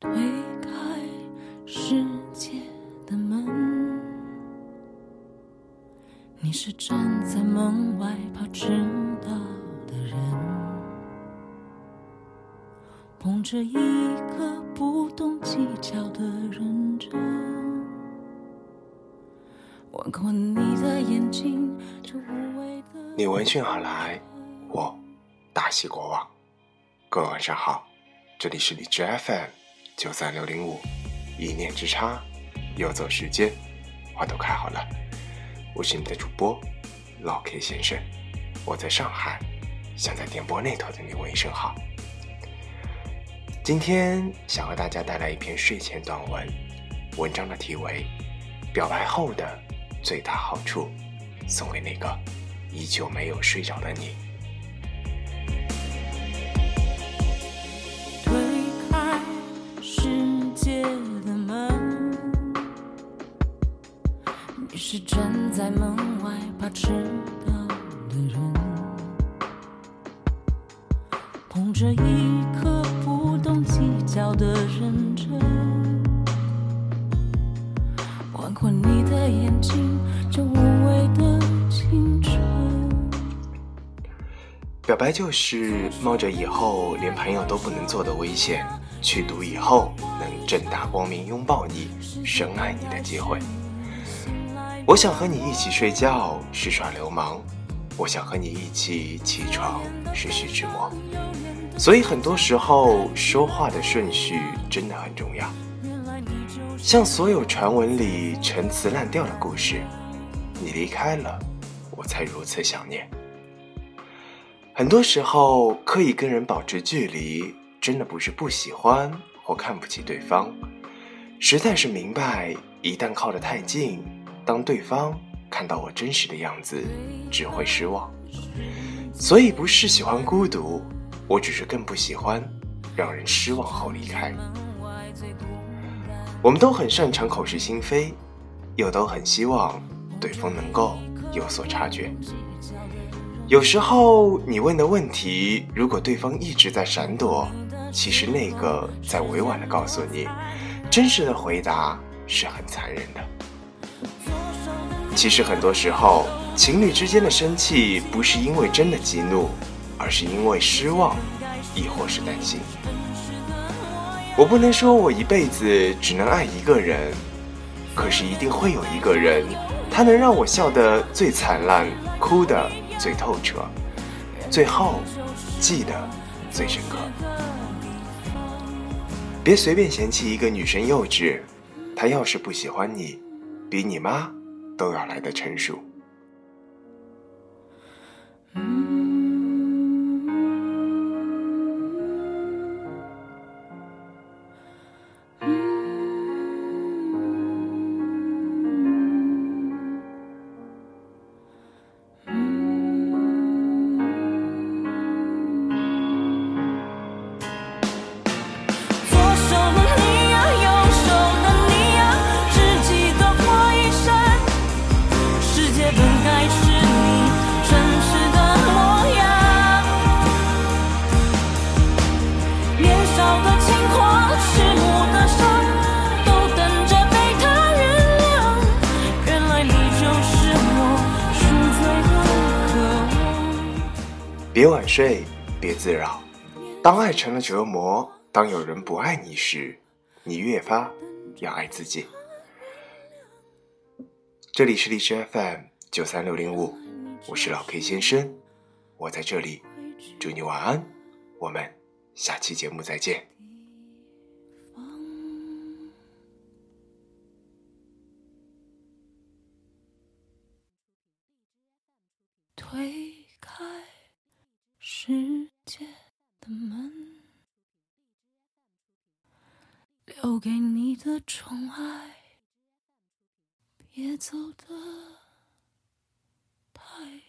推开世界的门，你是站在门外怕迟到的人，捧着一颗不懂计较的认真，你的眼睛，这无谓的。你闻讯而来，我大喜过望。各位晚上好，这里是荔枝 FM。九三六零五，一念之差，游走时间，花都开好了。我是你的主播老 K 先生，我在上海，想在电波那头的你问一声好。今天想和大家带来一篇睡前短文，文章的题为《表白后的最大好处》，送给那个依旧没有睡着的你。是站在门外怕迟到的人，捧着一颗不懂计较的认真，换过你的眼睛，这无畏的青春。表白就是冒着以后连朋友都不能做的危险，去赌以后能正大光明拥抱你、深爱你的机会。我想和你一起睡觉是耍流氓，我想和你一起起床是徐志摩。所以很多时候说话的顺序真的很重要。像所有传闻里陈词滥调的故事，你离开了，我才如此想念。很多时候刻意跟人保持距离，真的不是不喜欢或看不起对方，实在是明白一旦靠得太近。当对方看到我真实的样子，只会失望。所以不是喜欢孤独，我只是更不喜欢让人失望后离开。我们都很擅长口是心非，又都很希望对方能够有所察觉。有时候你问的问题，如果对方一直在闪躲，其实那个在委婉的告诉你，真实的回答是很残忍的。其实很多时候，情侣之间的生气不是因为真的激怒，而是因为失望，亦或是担心。我不能说我一辈子只能爱一个人，可是一定会有一个人，他能让我笑得最灿烂，哭得最透彻，最后记得最深刻。别随便嫌弃一个女生幼稚，她要是不喜欢你，比你妈。都要来的成熟。别晚睡，别自扰。当爱成了折磨，当有人不爱你时，你越发要爱自己。这里是荔枝 FM 九三六零五，我是老 K 先生，我在这里，祝你晚安，我们下期节目再见。世界的门。留给你的宠爱别走的太